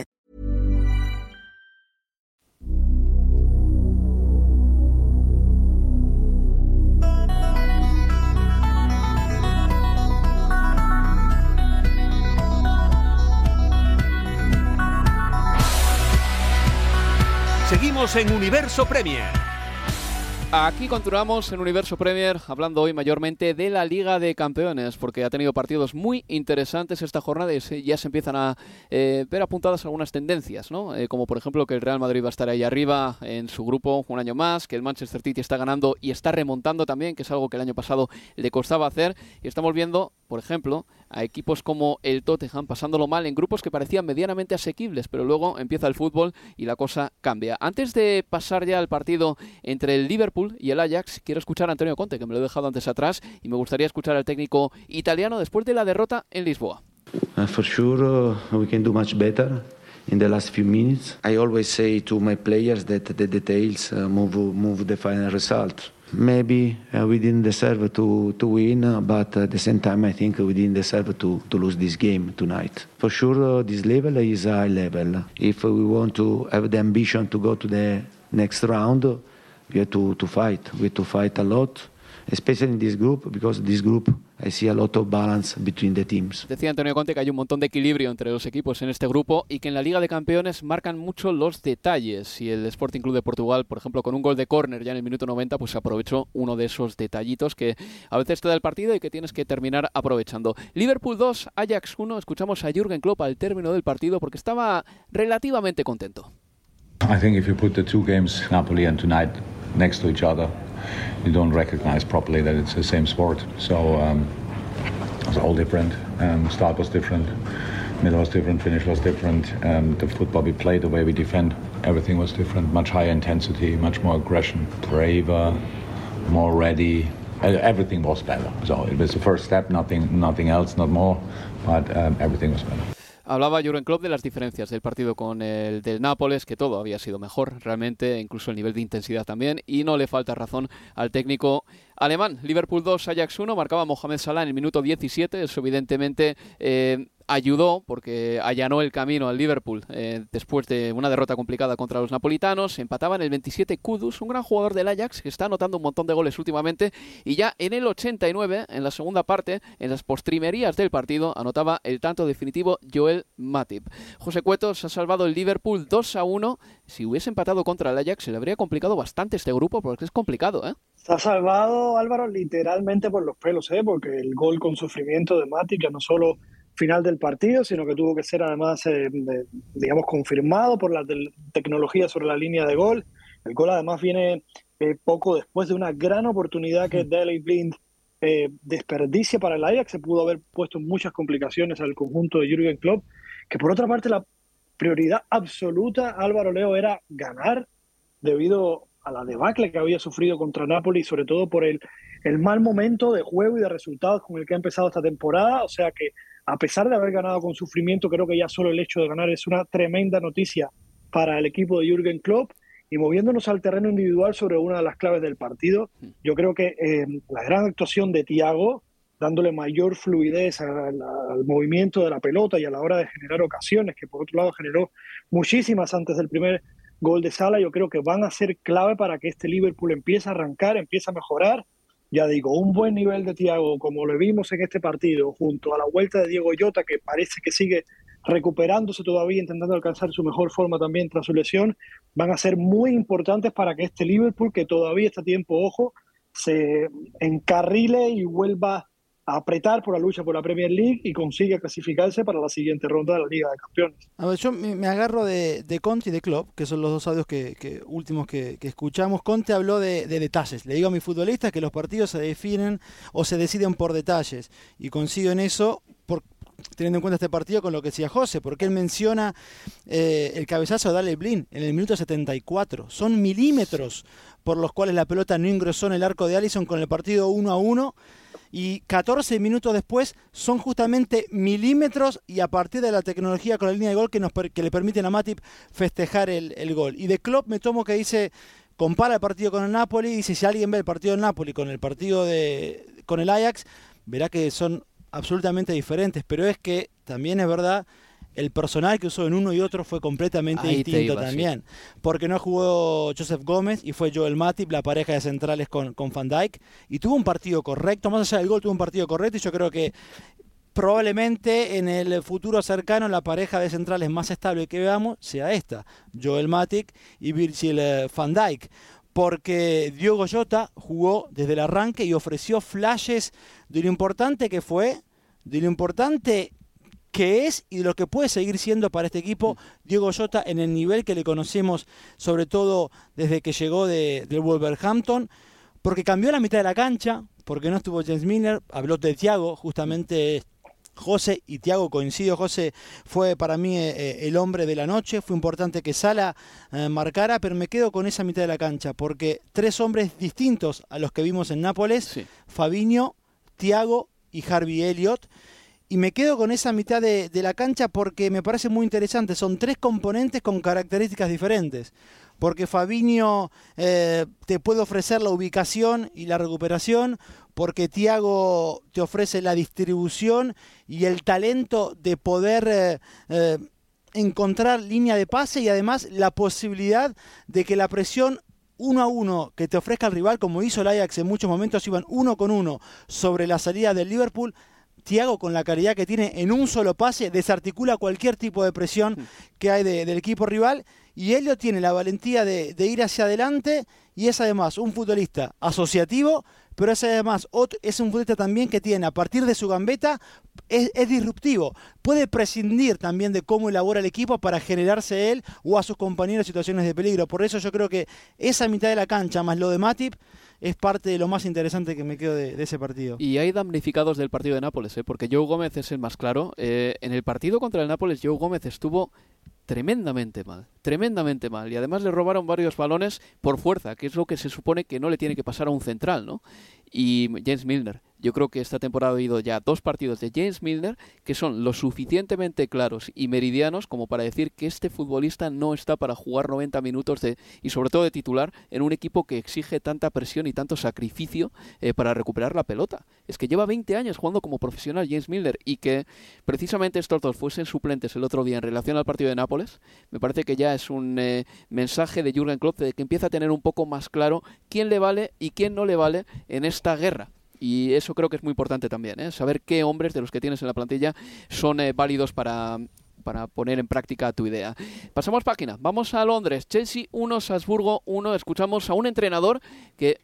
Seguimos en Universo Premier. Aquí continuamos en Universo Premier hablando hoy mayormente de la Liga de Campeones porque ha tenido partidos muy interesantes esta jornada y ya se empiezan a eh, ver apuntadas algunas tendencias, ¿no? Eh, como por ejemplo que el Real Madrid va a estar ahí arriba en su grupo un año más, que el Manchester City está ganando y está remontando también, que es algo que el año pasado le costaba hacer y estamos viendo, por ejemplo, a equipos como el Tottenham pasándolo mal en grupos que parecían medianamente asequibles, pero luego empieza el fútbol y la cosa cambia. Antes de pasar ya al partido entre el Liverpool y el Ajax, quiero escuchar a Antonio Conte, que me lo he dejado antes atrás, y me gustaría escuchar al técnico italiano después de la derrota en Lisboa. Uh, for sure, uh, we can do much better. in the last few minutes. I always say to my players that the details uh, move move the final result. maybe we didn't deserve to, to win, but at the same time, I think we didn't deserve to, to lose this game tonight. For sure, this level is a high level. If we want to have the ambition to go to the next round, we have to, to fight. We have to fight a lot especially in this group, because this group I see a lot of balance between the teams. Decía Antonio Conte que hay un montón de equilibrio entre los equipos en este grupo y que en la Liga de Campeones marcan mucho los detalles. Y el Sporting Club de Portugal, por ejemplo, con un gol de córner ya en el minuto 90, pues aprovechó uno de esos detallitos que a veces te da el partido y que tienes que terminar aprovechando. Liverpool 2, Ajax 1. Escuchamos a Jürgen Klopp al término del partido porque estaba relativamente contento. I think if you put the two games, Napoli and tonight, next to each other, you don't recognize properly that it's the same sport. So um, it's all different. Um, start was different, middle was different, finish was different. Um, the football we played, the way we defend, everything was different. Much higher intensity, much more aggression, braver, more ready. Everything was better. So it was the first step, nothing, nothing else, not more, but um, everything was better. Hablaba Jurgen Klopp de las diferencias del partido con el del Nápoles, que todo había sido mejor realmente, incluso el nivel de intensidad también, y no le falta razón al técnico alemán. Liverpool 2, Ajax 1, marcaba Mohamed Salah en el minuto 17, eso evidentemente... Eh, ayudó porque allanó el camino al Liverpool eh, después de una derrota complicada contra los napolitanos. Empataban el 27 Kudus, un gran jugador del Ajax que está anotando un montón de goles últimamente. Y ya en el 89, en la segunda parte, en las postrimerías del partido, anotaba el tanto definitivo Joel Matip. José Cueto se ha salvado el Liverpool 2 a 1. Si hubiese empatado contra el Ajax, se le habría complicado bastante este grupo porque es complicado, ¿eh? Ha salvado Álvaro literalmente por los pelos, ¿eh? porque el gol con sufrimiento de Matip ya no solo final del partido, sino que tuvo que ser además, eh, digamos, confirmado por la tecnología sobre la línea de gol. El gol además viene eh, poco después de una gran oportunidad que Daley Blind eh, desperdicia para el Ajax. Se pudo haber puesto muchas complicaciones al conjunto de Jürgen Klopp, que por otra parte la prioridad absoluta Álvaro Leo era ganar debido a la debacle que había sufrido contra Napoli, sobre todo por el, el mal momento de juego y de resultados con el que ha empezado esta temporada. O sea que a pesar de haber ganado con sufrimiento, creo que ya solo el hecho de ganar es una tremenda noticia para el equipo de Jürgen Klopp. Y moviéndonos al terreno individual sobre una de las claves del partido, yo creo que eh, la gran actuación de Thiago, dándole mayor fluidez al, movimiento de la pelota y a la hora de generar ocasiones, que por otro lado generó muchísimas antes del primer gol de Sala, yo creo que van a ser clave para que este Liverpool empiece a arrancar, empiece a mejorar ya digo, un buen nivel de Thiago, como lo vimos en este partido, junto a la vuelta de Diego Llota, que parece que sigue recuperándose todavía, intentando alcanzar su mejor forma también tras su lesión, van a ser muy importantes para que este Liverpool, que todavía está a tiempo, ojo, se encarrile y vuelva apretar por la lucha por la Premier League y consigue clasificarse para la siguiente ronda de la Liga de Campeones. A ver, yo me, agarro de, Conte y de Klopp, que son los dos audios que, últimos que, escuchamos. Conte habló de, detalles. Le digo a mis futbolistas que los partidos se definen o se deciden por detalles. Y consigo en eso, por, teniendo en cuenta este partido con lo que decía José, porque él menciona eh, el cabezazo de Dale Blin en el minuto 74. Son milímetros por los cuales la pelota no ingresó en el arco de Allison con el partido 1 a 1 y 14 minutos después son justamente milímetros y a partir de la tecnología con la línea de gol que, nos, que le permiten a Matip festejar el, el gol. Y de Klopp me tomo que dice, compara el partido con el Napoli y dice, si alguien ve el partido del Napoli con el partido de, con el Ajax, verá que son absolutamente diferentes, pero es que también es verdad el personal que usó en uno y otro fue completamente distinto también. Porque no jugó Joseph Gómez y fue Joel Matip, la pareja de centrales con, con Van Dyke. Y tuvo un partido correcto, más allá del gol, tuvo un partido correcto. Y yo creo que probablemente en el futuro cercano la pareja de centrales más estable que veamos sea esta: Joel Matip y Virgil eh, Van Dyke porque Diogo Jota jugó desde el arranque y ofreció flashes de lo importante que fue, de lo importante que es y de lo que puede seguir siendo para este equipo Diego Jota en el nivel que le conocemos, sobre todo desde que llegó de, del Wolverhampton, porque cambió la mitad de la cancha, porque no estuvo James Miller, habló de Thiago, justamente José y Thiago coincido, José fue para mí eh, eh, el hombre de la noche, fue importante que Sala eh, marcara, pero me quedo con esa mitad de la cancha, porque tres hombres distintos a los que vimos en Nápoles, Fabinho, Thiago y Harvey Elliott, y me quedo con esa mitad de, la cancha porque me parece muy interesante. Son tres componentes con características diferentes. Porque Fabinho eh, te puede ofrecer la ubicación y la recuperación, porque Tiago te ofrece la distribución y el talento de poder eh, eh, encontrar línea de pase y además la posibilidad de que la presión uno a uno que te ofrezca el rival, como hizo el Ajax en muchos momentos, iban uno con uno sobre la salida del Liverpool, Tiago, con la calidad que tiene en un solo pase, desarticula cualquier tipo de presión mm. que hay del equipo rival. Y Helio tiene la valentía de, ir hacia adelante y es además un futbolista asociativo, pero es además es un futbolista también que tiene, a partir de su gambeta, es, disruptivo. Puede prescindir también de cómo elabora el equipo para generarse él o a sus compañeros situaciones de peligro. Por eso yo creo que esa mitad de la cancha, más lo de Matip, es parte de lo más interesante que me quedo de, ese partido. Y hay damnificados del partido de Nápoles, ¿eh? porque Joe Gómez es el más claro. Eh, en el partido contra el Nápoles, Joe Gómez estuvo tremendamente mal, tremendamente mal. Y además le robaron varios balones por fuerza, que es lo que se supone que no le tiene que pasar a un central, ¿no? y James Milner. Yo creo que esta temporada ha ido ya dos partidos de James Milner que son lo suficientemente claros y meridianos como para decir que este futbolista no está para jugar 90 minutos de, y sobre todo de titular en un equipo que exige tanta presión y tanto sacrificio eh, para recuperar la pelota. Es que lleva 20 años jugando como profesional James Milner y que precisamente estos dos fuesen suplentes el otro día en relación al partido de Nápoles, me parece que ya es un eh, mensaje de Jürgen Klopp de que empieza a tener un poco más claro quién le vale y quién no le vale en esta guerra y eso creo que es muy importante también, ¿eh? saber qué hombres de los que tienes en la plantilla son eh, válidos para, para poner en práctica tu idea. Pasamos página, vamos a Londres, Chelsea 1, Salzburgo 1, escuchamos a un entrenador que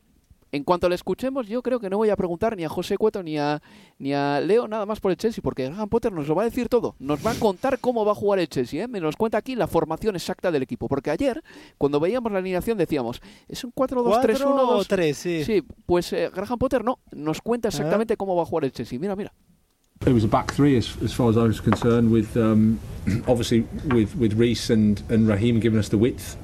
en cuanto le escuchemos, yo creo que no voy a preguntar ni a José Cueto ni a, ni a Leo nada más por el Chelsea, porque Graham Potter nos lo va a decir todo. Nos va a contar cómo va a jugar el Chelsea. ¿eh? Me nos cuenta aquí la formación exacta del equipo. Porque ayer, cuando veíamos la alineación, decíamos, ¿es un 4-2-3-1? 3 sí. Sí, pues eh, Graham Potter no, nos cuenta exactamente cómo va a jugar el Chelsea. Mira, mira. It was a back three as, as far as I was concerned, with um, obviously with with Reese and, and Raheem giving us the width.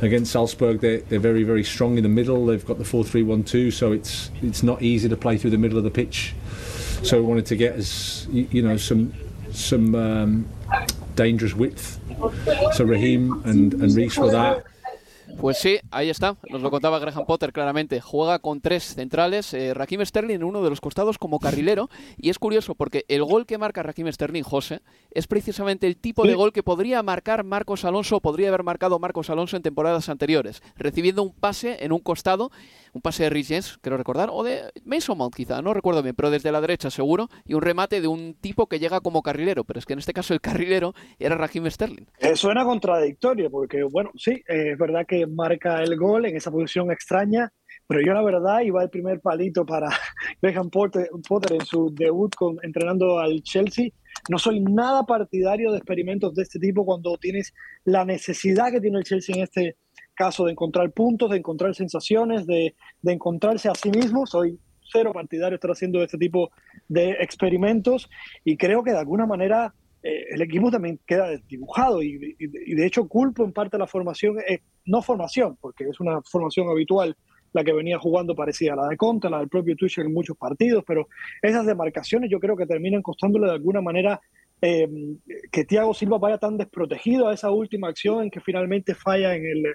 Against Salzburg, they're, they're very, very strong in the middle. They've got the 4 3 1 2, so it's, it's not easy to play through the middle of the pitch. So we wanted to get us, you know, some, some um, dangerous width. So Raheem and, and Reese were that. Pues sí, ahí está, nos lo contaba Graham Potter claramente. Juega con tres centrales, eh, Raheem Sterling en uno de los costados como carrilero. Y es curioso porque el gol que marca Raheem Sterling, José, es precisamente el tipo de gol que podría marcar Marcos Alonso, podría haber marcado Marcos Alonso en temporadas anteriores, recibiendo un pase en un costado un pase de Rich James, quiero recordar, o de Mason quizá, no recuerdo bien, pero desde la derecha seguro, y un remate de un tipo que llega como carrilero, pero es que en este caso el carrilero era Raheem Sterling. Eh, suena contradictorio, porque bueno, sí, eh, es verdad que marca el gol en esa posición extraña, pero yo la verdad iba el primer palito para Graham Potter, en su debut con, entrenando al Chelsea. No soy nada partidario de experimentos de este tipo cuando tienes la necesidad que tiene el Chelsea en este caso de encontrar puntos, de encontrar sensaciones, de, de encontrarse a sí mismo. Soy cero partidario de estar haciendo este tipo de experimentos y creo que de alguna manera eh, el equipo también queda desdibujado y, y, de hecho culpo en parte la formación, eh, no formación, porque es una formación habitual la que venía jugando parecida a la de Conte, la del propio Tuchel en muchos partidos, pero esas demarcaciones yo creo que terminan costándole de alguna manera eh, que Thiago Silva vaya tan desprotegido a esa última acción en que finalmente falla en el,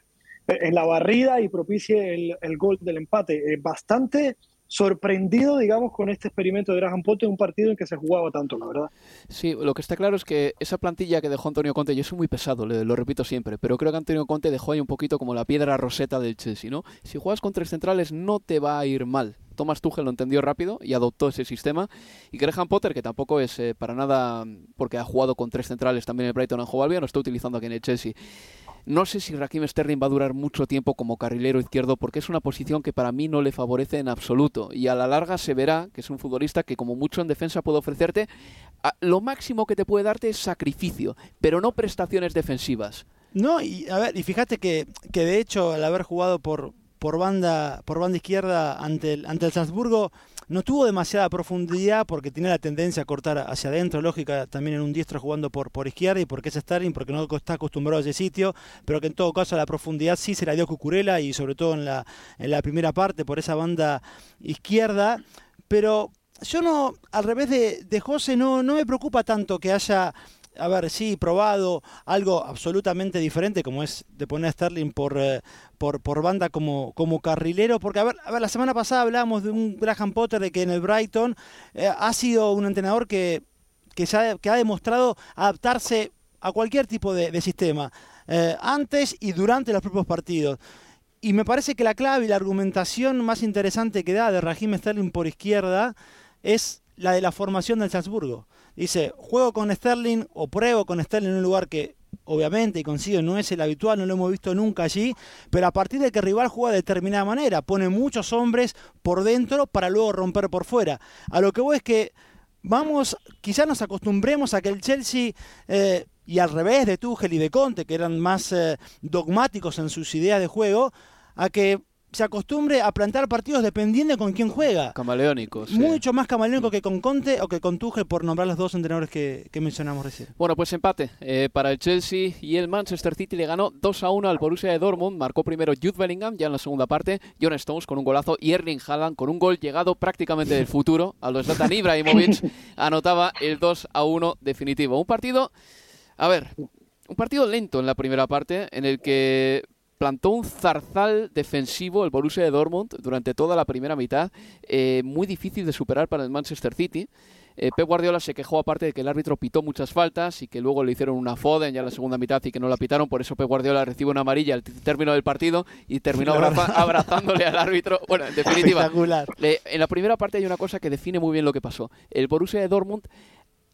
en la barrida y propicie el, gol del empate. bastante sorprendido, digamos, con este experimento de Graham Potter, un partido en que se jugaba tanto, la verdad. Sí, lo que está claro es que esa plantilla que dejó Antonio Conte, yo soy muy pesado, lo, repito siempre, pero creo que Antonio Conte dejó ahí un poquito como la piedra roseta del Chelsea, ¿no? Si juegas con tres centrales no te va a ir mal. Thomas Tuchel lo entendió rápido y adoptó ese sistema. Y Graham Potter, que tampoco es eh, para nada, porque ha jugado con tres centrales también en el Brighton en Hove lo está utilizando aquí en el Chelsea. No sé si Raheem Sterling va a durar mucho tiempo como carrilero izquierdo porque es una posición que para mí no le favorece en absoluto y a la larga se verá que es un futbolista que como mucho en defensa puede ofrecerte lo máximo que te puede darte es sacrificio, pero no prestaciones defensivas. No, y a ver, y fíjate que, que de hecho al haber jugado por, por banda por banda izquierda ante el, ante el Salzburgo no tuvo demasiada profundidad porque tiene la tendencia a cortar hacia adentro, lógica también en un diestro jugando por, por izquierda y porque es Sterling, porque no está acostumbrado a ese sitio, pero que en todo caso la profundidad sí se la dio Cucurella y sobre todo en la, en la primera parte por esa banda izquierda, pero yo no, al revés de, de José, no, no me preocupa tanto que haya a ver, sí, probado algo absolutamente diferente, como es de poner a Sterling por, eh, por, por, banda como, como carrilero, porque a ver, a ver, la semana pasada hablábamos de un Graham Potter de que en el Brighton eh, ha sido un entrenador que, que, ha, que, ha, demostrado adaptarse a cualquier tipo de, sistema, eh, antes y durante los propios partidos. Y me parece que la clave y la argumentación más interesante que da de Raheem Sterling por izquierda es la de la formación del Salzburgo. Dice, juego con Sterling o pruebo con Sterling en un lugar que obviamente y consigo no es el habitual, no lo hemos visto nunca allí, pero a partir de que rival juega de determinada manera, pone muchos hombres por dentro para luego romper por fuera. A lo que voy es que vamos, quizás nos acostumbremos a que el Chelsea, eh, y al revés de Tuchel y de Conte, que eran más eh, dogmáticos en sus ideas de juego, a que se acostumbre a plantar partidos dependiendo de con quién juega. Camaleónicos. Mucho más camaleónico que con Conte o que con Tuchel, por nombrar los dos entrenadores que, mencionamos recién. Bueno, pues empate eh, para el Chelsea y el Manchester City le ganó 2 a 1 al Borussia de Dortmund. Marcó primero Jude Bellingham, ya en la segunda parte, John Stones con un golazo y Erling Haaland con un gol llegado prácticamente del futuro. A los Zlatan Ibrahimovic anotaba el 2 a 1 definitivo. Un partido, a ver, un partido lento en la primera parte en el que plantó un zarzal defensivo el Borussia de Dortmund durante toda la primera mitad, eh, muy difícil de superar para el Manchester City. Eh, Pep Guardiola se quejó aparte de que el árbitro pitó muchas faltas y que luego le hicieron una foden ya en la segunda mitad y que no la pitaron, por eso Pep Guardiola recibe una amarilla al término del partido y terminó abrazándole al árbitro. Bueno, en definitiva, en la primera parte hay una cosa que define muy bien lo que pasó. El Borussia de Dortmund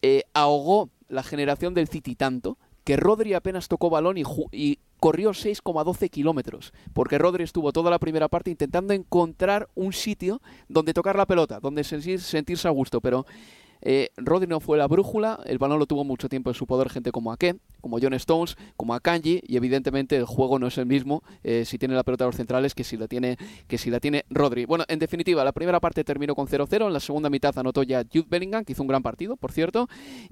eh, ahogó la generación del City tanto que Rodri apenas tocó balón y, corrió 6,12 kilómetros, porque Rodri estuvo toda la primera parte intentando encontrar un sitio donde tocar la pelota, donde sentirse a gusto, pero eh, Rodri no fue la brújula, el balón lo tuvo mucho tiempo en su poder gente como Ake, como John Stones, como Akanji, y evidentemente el juego no es el mismo eh, si tiene la pelota a los centrales que si la tiene que si la tiene Rodri. Bueno, en definitiva, la primera parte terminó con 0-0, en la segunda mitad anotó ya Jude Bellingham, que hizo un gran partido, por cierto,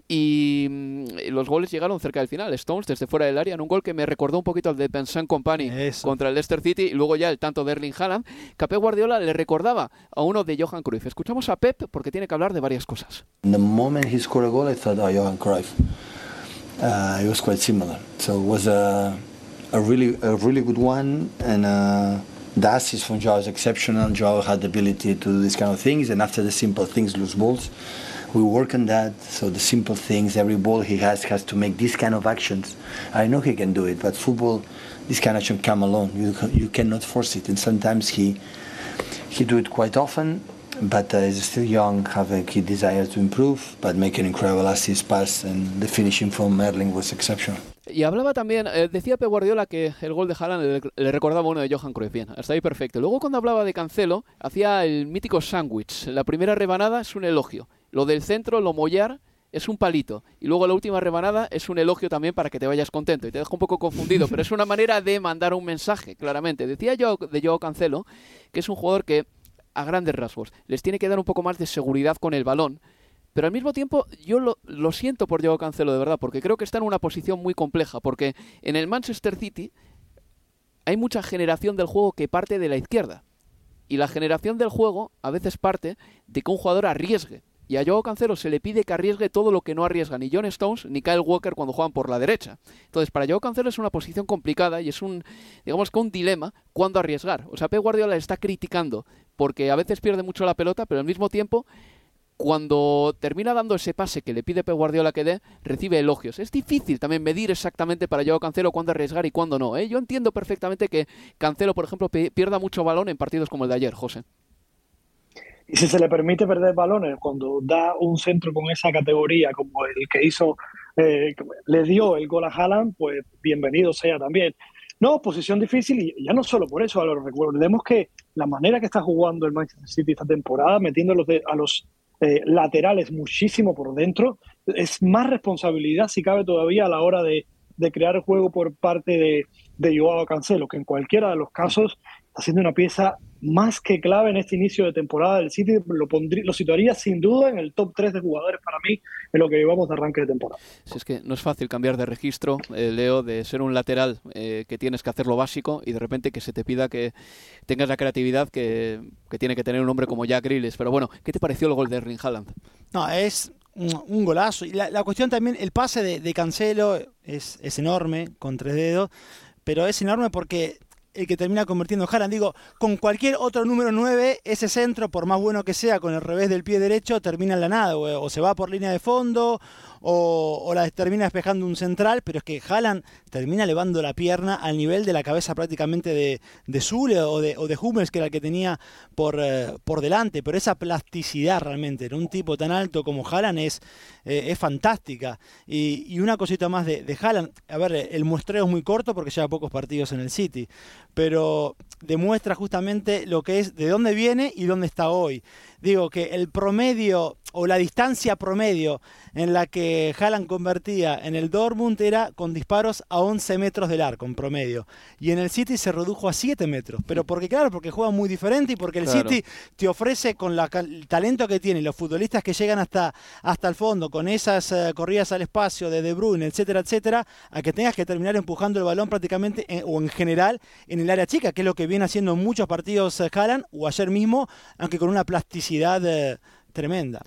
y mm, los goles llegaron cerca del final. Stones desde fuera del área en un gol que me recordó un poquito al de Vincent Company contra el Leicester City y luego ya el tanto de Erling Haaland, que Guardiola le recordaba a uno de Johan Cruyff. Escuchamos a Pep porque tiene que hablar de varias cosas. The moment he scored a goal, I thought, oh, Johan Cruyff. Uh, it was quite similar. So it was a, a really a really good one, and uh, assist from Joao was exceptional. Joao had the ability to do these kind of things, and after the simple things, lose balls. We work on that. So the simple things, every ball he has has to make these kind of actions. I know he can do it, but football, this kind of action come alone. You you cannot force it, and sometimes he he do it quite often but uh, he's still young, have a key desire to improve, but make an incredible assist pass, and the finishing from Merling was exceptional. Y hablaba también, eh, decía Pep Guardiola que el gol de Haaland le, recordaba uno de Johan Cruyff. Bien, hasta ahí perfecto. Luego cuando hablaba de Cancelo, hacía el mítico sándwich. La primera rebanada es un elogio. Lo del centro, lo mollar, es un palito. Y luego la última rebanada es un elogio también para que te vayas contento. Y te dejo un poco confundido, pero es una manera de mandar un mensaje, claramente. Decía yo de Joao Cancelo que es un jugador que a grandes rasgos. Les tiene que dar un poco más de seguridad con el balón. Pero al mismo tiempo yo lo, lo siento por Diego Cancelo, de verdad, porque creo que está en una posición muy compleja, porque en el Manchester City hay mucha generación del juego que parte de la izquierda. Y la generación del juego a veces parte de que un jugador arriesgue. Y a Joao Cancelo se le pide que arriesgue todo lo que no arriesga ni John Stones ni Kyle Walker cuando juegan por la derecha. Entonces, para Joao Cancelo es una posición complicada y es un, digamos que un dilema cuándo arriesgar. O sea, Pep Guardiola está criticando porque a veces pierde mucho la pelota, pero al mismo tiempo cuando termina dando ese pase que le pide Pep Guardiola que dé, recibe elogios. Es difícil también medir exactamente para Joao Cancelo cuándo arriesgar y cuándo no. ¿eh? Yo entiendo perfectamente que Cancelo, por ejemplo, pierda mucho balón en partidos como el de ayer, José. Y si se le permite perder balones cuando da un centro con esa categoría, como el que hizo, eh, le dio el gol a Haaland, pues bienvenido sea también. No, posición difícil y ya no solo por eso, lo recordemos que la manera que está jugando el Manchester City esta temporada, metiendo a los, a los eh, laterales muchísimo por dentro, es más responsabilidad si cabe todavía a la hora de, de crear juego por parte de, de Joao Cancelo, que en cualquiera de los casos está siendo una pieza más que clave en este inicio de temporada del City. Lo, pondría, lo situaría sin duda en el top 3 de jugadores para mí en lo que llevamos de arranque de temporada. Si es que no es fácil cambiar de registro, eh, Leo, de ser un lateral eh, que tienes que hacer lo básico y de repente que se te pida que tengas la creatividad que, que tiene que tener un hombre como Jack Grealish. Pero bueno, ¿qué te pareció el gol de Erling Haaland? No, es un, golazo. Y la, cuestión también, el pase de, de Cancelo es, es enorme, con tres dedos, pero es enorme porque el que termina convirtiendo Haaland. Digo, con cualquier otro número 9, ese centro, por más bueno que sea, con el revés del pie derecho, termina en la nada, o, se va por línea de fondo, o, la termina despejando un central, pero es que Haaland termina elevando la pierna al nivel de la cabeza prácticamente de, de Zule o de, o de Hummels, que era el que tenía por, eh, por delante, pero esa plasticidad realmente en un tipo tan alto como Haaland es, eh, es fantástica. Y, una cosita más de, de Haaland, a ver, el muestreo es muy corto porque lleva pocos partidos en el City, pero demuestra justamente lo que es, de dónde viene y dónde está hoy digo que el promedio o la distancia promedio en la que Haaland convertía en el Dortmund era con disparos a 11 metros del arco en promedio. Y en el City se redujo a 7 metros. Pero porque, claro, porque juega muy diferente y porque el City te ofrece con la, el talento que tiene los futbolistas que llegan hasta, hasta el fondo, con esas eh, corridas al espacio de De Bruyne, etcétera, etcétera, a que tengas que terminar empujando el balón prácticamente o en general en el área chica, que es lo que viene haciendo en muchos partidos eh, Haaland o ayer mismo, aunque con una plasticidad eh, tremenda.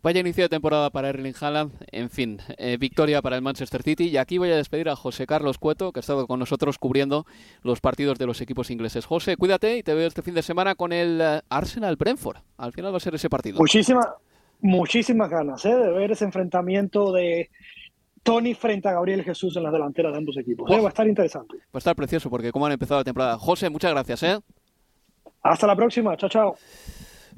Vaya inicio de temporada para Erling Haaland. En fin, eh, victoria para el Manchester City. Y aquí voy a despedir a José Carlos Cueto, que ha estado con nosotros cubriendo los partidos de los equipos ingleses. José, cuídate y te veo este fin de semana con el eh, Arsenal Brentford. Al final va a ser ese partido. Muchísimas, muchísimas ganas ¿eh? de ver ese enfrentamiento de Tony frente a Gabriel Jesús en las delanteras de ambos equipos. va a estar interesante. Va a estar precioso porque cómo han empezado la temporada. José, muchas gracias. ¿eh? Hasta la próxima. Chao, chao.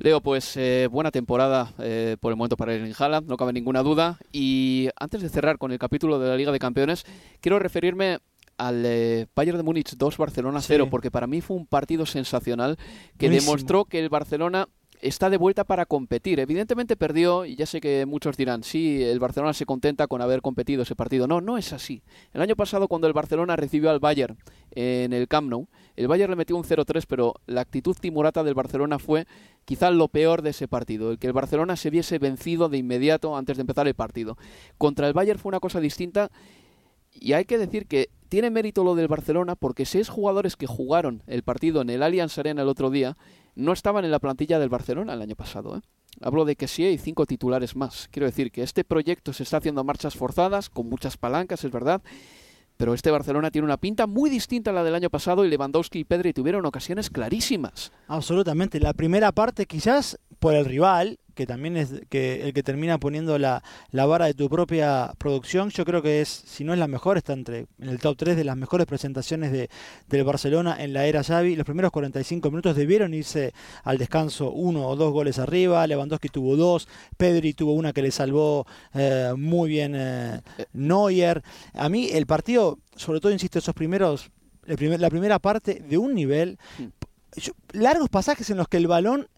Leo, pues eh, buena temporada eh, por el momento para el Haaland, no cabe ninguna duda. Y antes de cerrar con el capítulo de la Liga de Campeones, quiero referirme al eh, Bayern de Múnich 2, Barcelona 0, porque para mí fue un partido sensacional que demostró que el Barcelona está de vuelta para competir. Evidentemente perdió y ya sé que muchos dirán, sí, el Barcelona se contenta con haber competido ese partido. No, no es así. El año pasado cuando el Barcelona recibió al Bayern en el Camp Nou, el Bayern le metió un 0-3, pero la actitud timorata del Barcelona fue quizá lo peor de ese partido, el que el Barcelona se viese vencido de inmediato antes de empezar el partido. Contra el Bayern fue una cosa distinta y hay que decir que tiene mérito lo del Barcelona porque seis jugadores que jugaron el partido en el Allianz Arena el otro día no estaban en la plantilla del Barcelona el año pasado. ¿eh? Hablo de que sí hay cinco titulares más. Quiero decir que este proyecto se está haciendo a marchas forzadas, con muchas palancas, es verdad, pero este Barcelona tiene una pinta muy distinta a la del año pasado y Lewandowski y Pedri tuvieron ocasiones clarísimas. Absolutamente. La primera parte quizás por el rival, que también es que el que termina poniendo la, vara de tu propia producción, yo creo que es, si no es la mejor, está entre en el top 3 de las mejores presentaciones de, del Barcelona en la era Xavi. Los primeros 45 minutos debieron irse al descanso uno o dos goles arriba, Lewandowski tuvo dos, Pedri tuvo una que le salvó eh, muy bien eh, Neuer. A mí el partido, sobre todo, insisto, esos primeros, la primera parte de un nivel... Mm. largos pasajes en los que el balón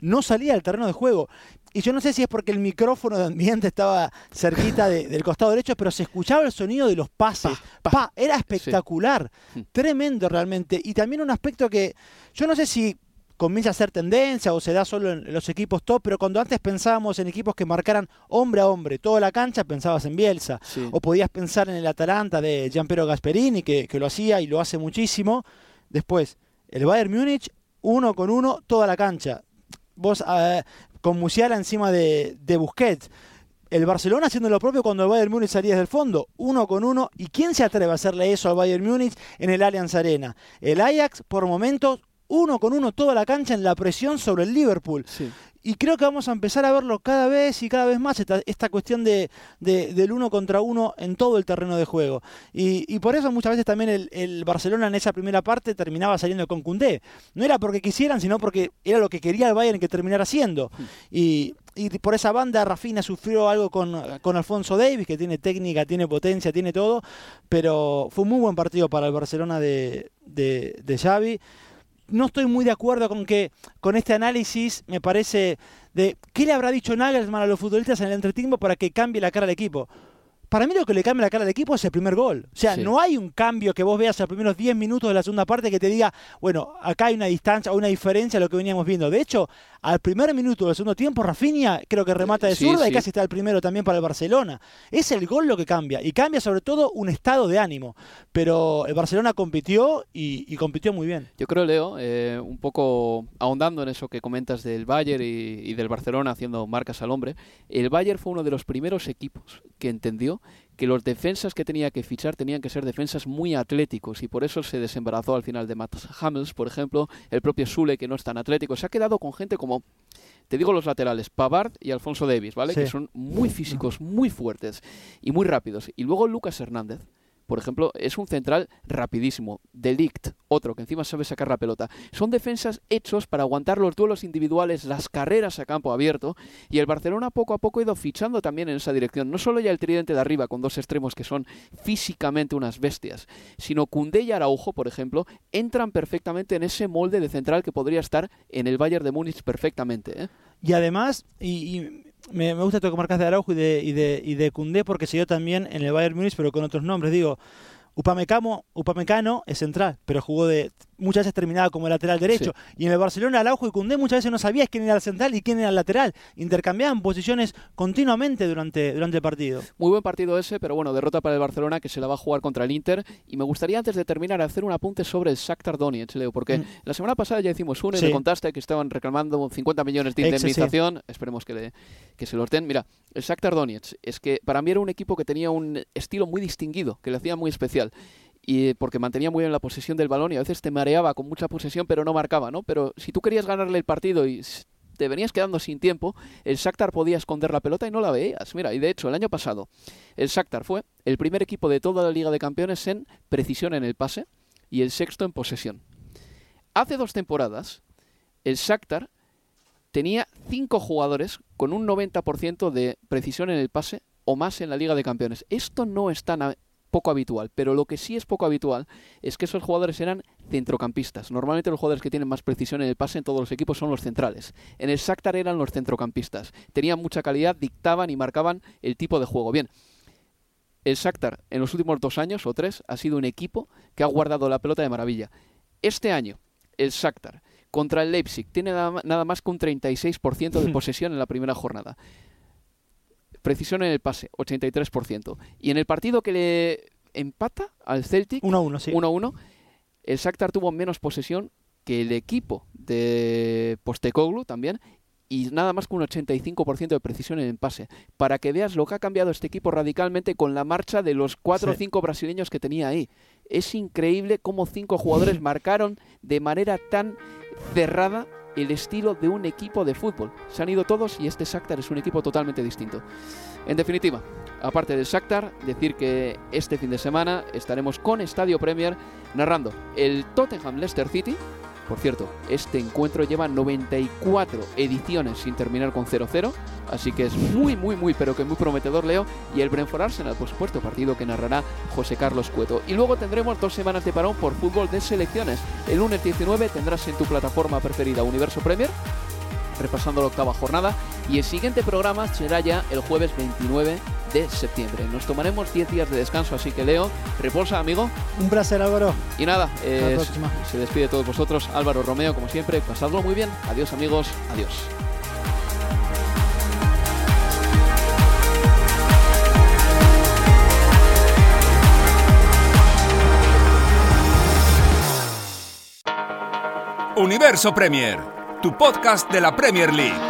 no salía del terreno de juego. Y yo no sé si es porque el micrófono de ambiente estaba cerquita del costado derecho, pero se escuchaba el sonido de los pases. Pa, era espectacular, mm. tremendo realmente. Y también un aspecto que yo no sé si comienza a ser tendencia o se da solo en los equipos top, pero cuando antes pensábamos en equipos que marcaran hombre a hombre toda la cancha, pensabas en Bielsa. O podías pensar en el Atalanta de Gianpiero Gasperini, que, que lo hacía y lo hace muchísimo. Después, el Bayern Múnich, uno con uno, toda la cancha vos eh, con Musiala encima de, de Busquets. El Barcelona haciendo lo propio cuando el Bayern Múnich salía desde el fondo, uno con uno. ¿Y quién se atreve a hacerle eso al Bayern Múnich en el Allianz Arena? El Ajax, por momentos, uno con uno toda la cancha en la presión sobre el Liverpool. Y creo que vamos a empezar a verlo cada vez y cada vez más, esta, esta cuestión de, del uno contra uno en todo el terreno de juego. Y, por eso muchas veces también el, Barcelona en esa primera parte terminaba saliendo con Cundé. No era porque quisieran, sino porque era lo que quería el Bayern que terminara haciendo. Hmm. Y, por esa banda Rafina sufrió algo con, Alfonso Davis, que tiene técnica, tiene potencia, tiene todo, pero fue un muy buen partido para el Barcelona de, de, de Xavi no estoy muy de acuerdo con que con este análisis me parece de qué le habrá dicho Nagelsmann a los futbolistas en el entretiempo para que cambie la cara del equipo para mí lo que le cambia la cara al equipo es el primer gol. O sea, no hay un cambio que vos veas en los primeros 10 minutos de la segunda parte que te diga, bueno, acá hay una distancia o una diferencia a lo que veníamos viendo. De hecho, al primer minuto del segundo tiempo, Rafinha creo que remata de zurda y casi está el primero también para el Barcelona. Es el gol lo que cambia. Y cambia sobre todo un estado de ánimo. Pero el Barcelona compitió y, compitió muy bien. Yo creo, Leo, eh, un poco ahondando en eso que comentas del Bayern y, y del Barcelona haciendo marcas al hombre, el Bayern fue uno de los primeros equipos que entendió que los defensas que tenía que fichar tenían que ser defensas muy atléticos y por eso se desembarazó al final de Matt Hamels, por ejemplo, el propio Sule que no es tan atlético. Se ha quedado con gente como, te digo los laterales, Pavard y Alfonso Davis, ¿vale? Que son muy físicos, muy fuertes y muy rápidos. Y luego Lucas Hernández, por ejemplo, es un central rapidísimo. Delict, otro que encima sabe sacar la pelota. Son defensas hechos para aguantar los duelos individuales, las carreras a campo abierto. Y el Barcelona poco a poco ha ido fichando también en esa dirección. No solo ya el tridente de arriba con dos extremos que son físicamente unas bestias, sino Cundé y Araujo, por ejemplo, entran perfectamente en ese molde de central que podría estar en el Bayern de Múnich perfectamente. ¿eh? Y además, y, me, gusta esto que marcas de Araujo y de, y de, y de Cundé porque se dio también en el Bayern Múnich, pero con otros nombres. Digo, Upamecano, Upamecano es central, pero jugó de muchas veces terminaba como lateral derecho. Y en el Barcelona, Araujo y Cundé muchas veces no sabías quién era el central y quién era el lateral. Intercambiaban posiciones continuamente durante, durante el partido. Muy buen partido ese, pero bueno, derrota para el Barcelona que se la va a jugar contra el Inter. Y me gustaría antes de terminar hacer un apunte sobre el Shakhtar Donetsk, Leo, porque mm. la semana pasada ya hicimos uno y me contaste que estaban reclamando 50 millones de indemnización. Esperemos que, le, que se lo den. Mira, el Shakhtar Donetsk es que para mí era un equipo que tenía un estilo muy distinguido, que le hacía muy especial y porque mantenía muy bien la posesión del balón y a veces te mareaba con mucha posesión pero no marcaba, ¿no? Pero si tú querías ganarle el partido y te venías quedando sin tiempo, el Shakhtar podía esconder la pelota y no la veías. Mira, y de hecho el año pasado el Shakhtar fue el primer equipo de toda la Liga de Campeones en precisión en el pase y el sexto en posesión. Hace dos temporadas el Shakhtar tenía cinco jugadores con un 90% de precisión en el pase o más en la Liga de Campeones. Esto no es tan poco habitual, pero lo que sí es poco habitual es que esos jugadores eran centrocampistas. Normalmente los jugadores que tienen más precisión en el pase en todos los equipos son los centrales. En el Shakhtar eran los centrocampistas. Tenían mucha calidad, dictaban y marcaban el tipo de juego. Bien, el Shakhtar en los últimos dos años o tres ha sido un equipo que ha guardado la pelota de maravilla. Este año, el Shakhtar contra el Leipzig tiene nada más que un 36% de posesión en la primera jornada precisión en el pase, 83%. Y en el partido que le empata al Celtic, 1-1, sí. 1-1, el Shakhtar tuvo menos posesión que el equipo de Postecoglou también y nada más que un 85% de precisión en el pase. Para que veas lo que ha cambiado este equipo radicalmente con la marcha de los 4 o 5 brasileños que tenía ahí. Es increíble cómo cinco jugadores marcaron de manera tan cerrada el estilo de un equipo de fútbol. Se han ido todos y este Shakhtar es un equipo totalmente distinto. En definitiva, aparte del Shakhtar, decir que este fin de semana estaremos con Estadio Premier narrando el Tottenham Leicester City por cierto, este encuentro lleva 94 ediciones sin terminar con 0-0, así que es muy, muy, muy, pero que muy prometedor, Leo. Y el Brentford Arsenal, por supuesto, partido que narrará José Carlos Cueto. Y luego tendremos dos semanas de parón por fútbol de selecciones. El lunes 19 tendrás en tu plataforma preferida Universo Premier repasando la octava jornada y el siguiente programa será ya el jueves 29 de septiembre. Nos tomaremos 10 días de descanso, así que Leo, reposa, amigo. Un placer, Álvaro. Y nada, se despide de todos vosotros. Álvaro Romeo, como siempre, pasadlo muy bien. Adiós, amigos. Adiós. Universo Premier, tu podcast de la Premier League.